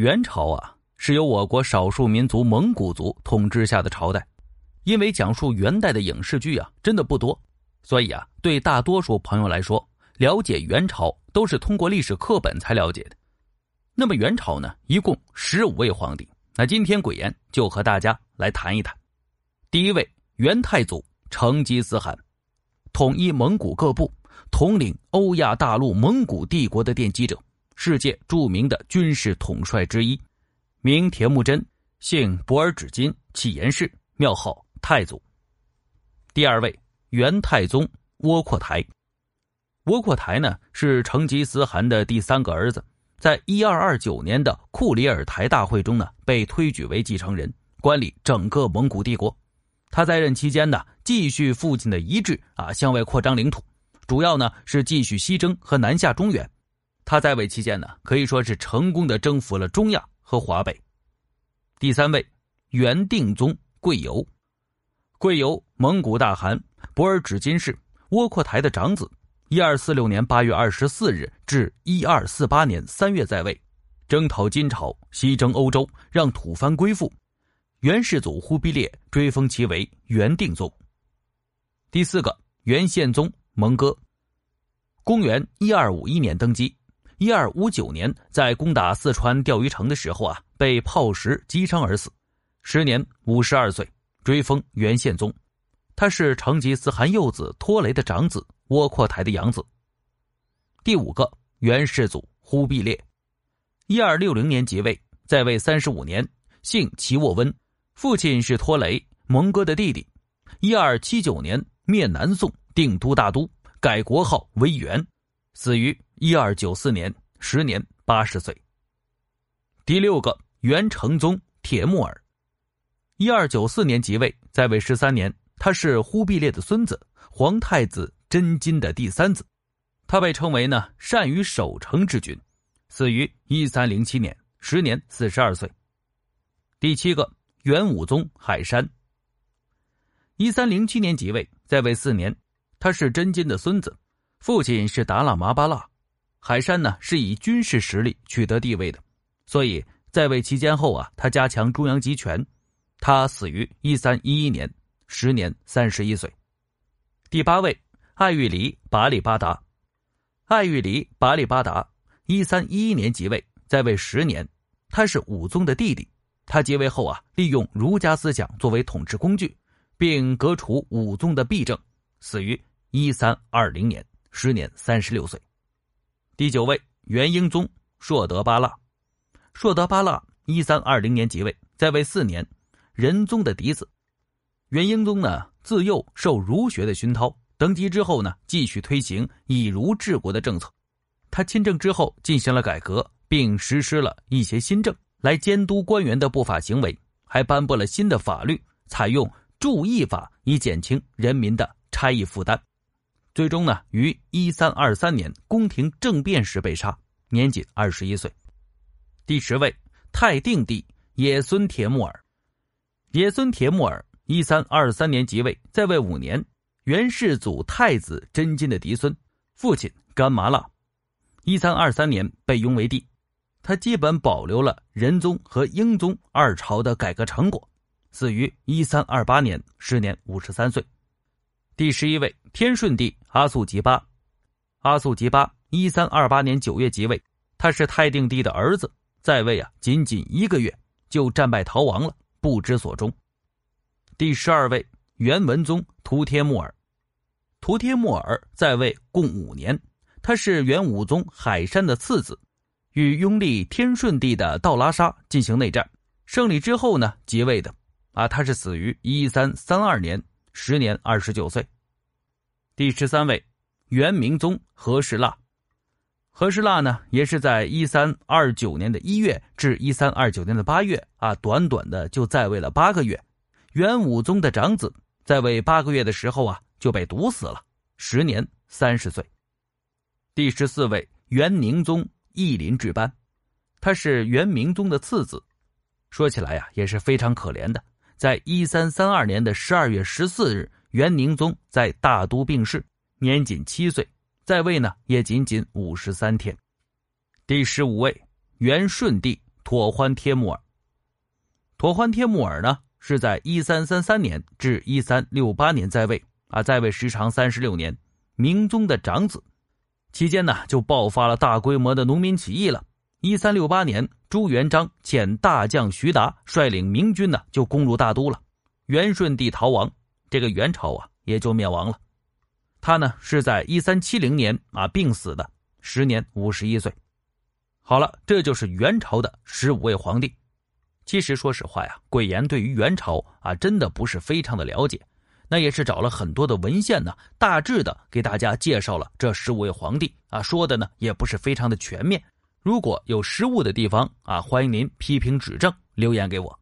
元朝啊，是由我国少数民族蒙古族统治下的朝代。因为讲述元代的影视剧啊，真的不多，所以啊，对大多数朋友来说，了解元朝都是通过历史课本才了解的。那么元朝呢，一共十五位皇帝。那今天鬼言就和大家来谈一谈。第一位元太祖成吉思汗，统一蒙古各部，统领欧亚大陆蒙古帝国的奠基者，世界著名的军事统帅之一，名铁木真，姓博尔只金，起延氏，庙号。太祖，第二位元太宗窝阔台。窝阔台呢是成吉思汗的第三个儿子，在一二二九年的库里尔台大会中呢被推举为继承人，管理整个蒙古帝国。他在任期间呢继续父亲的遗志啊向外扩张领土，主要呢是继续西征和南下中原。他在位期间呢可以说是成功的征服了中亚和华北。第三位元定宗贵由。贵由蒙古大汗博尔只金氏窝阔台的长子，一二四六年八月二十四日至一二四八年三月在位，征讨金朝，西征欧洲，让吐蕃归附。元世祖忽必烈追封其为元定宗。第四个元宪宗蒙哥，公元一二五一年登基，一二五九年在攻打四川钓鱼城的时候啊，被炮石击伤而死，时年五十二岁。追封元宪宗，他是成吉思汗幼子拖雷的长子，窝阔台的养子。第五个元世祖忽必烈，一二六零年即位，在位三十五年，姓齐沃温，父亲是拖雷蒙哥的弟弟。一二七九年灭南宋，定都大都，改国号为元，死于一二九四年，时年八十岁。第六个元成宗铁木儿。一二九四年即位，在位十三年。他是忽必烈的孙子，皇太子真金的第三子。他被称为呢善于守城之君，死于一三零七年，时年四十二岁。第七个元武宗海山，一三零七年即位，在位四年。他是真金的孙子，父亲是达拉麻巴腊。海山呢是以军事实力取得地位的，所以在位期间后啊，他加强中央集权。他死于一三一一年，时年三十一岁。第八位，爱玉离拔里巴达。爱玉离拔里巴达，一三一一年即位，在位十年。他是武宗的弟弟。他即位后啊，利用儒家思想作为统治工具，并革除武宗的弊政，死于一三二零年，时年三十六岁。第九位，元英宗硕德巴剌。硕德巴剌一三二零年即位，在位四年。仁宗的嫡子，元英宗呢，自幼受儒学的熏陶，登基之后呢，继续推行以儒治国的政策。他亲政之后，进行了改革，并实施了一些新政来监督官员的不法行为，还颁布了新的法律，采用注役法以减轻人民的差役负担。最终呢，于一三二三年宫廷政变时被杀，年仅二十一岁。第十位，太定帝也孙铁木儿。也孙铁木儿一三二三年即位，在位五年。元世祖太子真金的嫡孙，父亲干麻剌，一三二三年被拥为帝。他基本保留了仁宗和英宗二朝的改革成果，死于一三二八年，时年五十三岁。第十一位天顺帝阿速吉巴，阿速吉巴一三二八年九月即位，他是太定帝的儿子，在位啊仅仅一个月就战败逃亡了。不知所终。第十二位元文宗图帖木儿，图帖木儿在位共五年，他是元武宗海山的次子，与拥立天顺帝的道拉沙进行内战，胜利之后呢即位的。啊，他是死于一三三二年，时年二十九岁。第十三位元明宗和氏腊。和氏腊呢，也是在一三二九年的一月至一三二九年的八月啊，短短的就在位了八个月。元武宗的长子在位八个月的时候啊，就被毒死了，时年三十岁。第十四位元宁宗义林志班，他是元明宗的次子，说起来呀也是非常可怜的。在一三三二年的十二月十四日，元宁宗在大都病逝，年仅七岁。在位呢，也仅仅五十三天。第十五位元顺帝妥欢帖木儿。妥欢帖木儿呢，是在一三三三年至一三六八年在位，啊，在位时长三十六年，明宗的长子。期间呢，就爆发了大规模的农民起义了。一三六八年，朱元璋遣大将徐达率领明军呢，就攻入大都了。元顺帝逃亡，这个元朝啊，也就灭亡了。他呢，是在一三七零年啊病死的，时年五十一岁。好了，这就是元朝的十五位皇帝。其实说实话呀，鬼岩对于元朝啊，真的不是非常的了解。那也是找了很多的文献呢，大致的给大家介绍了这十五位皇帝啊，说的呢也不是非常的全面。如果有失误的地方啊，欢迎您批评指正，留言给我。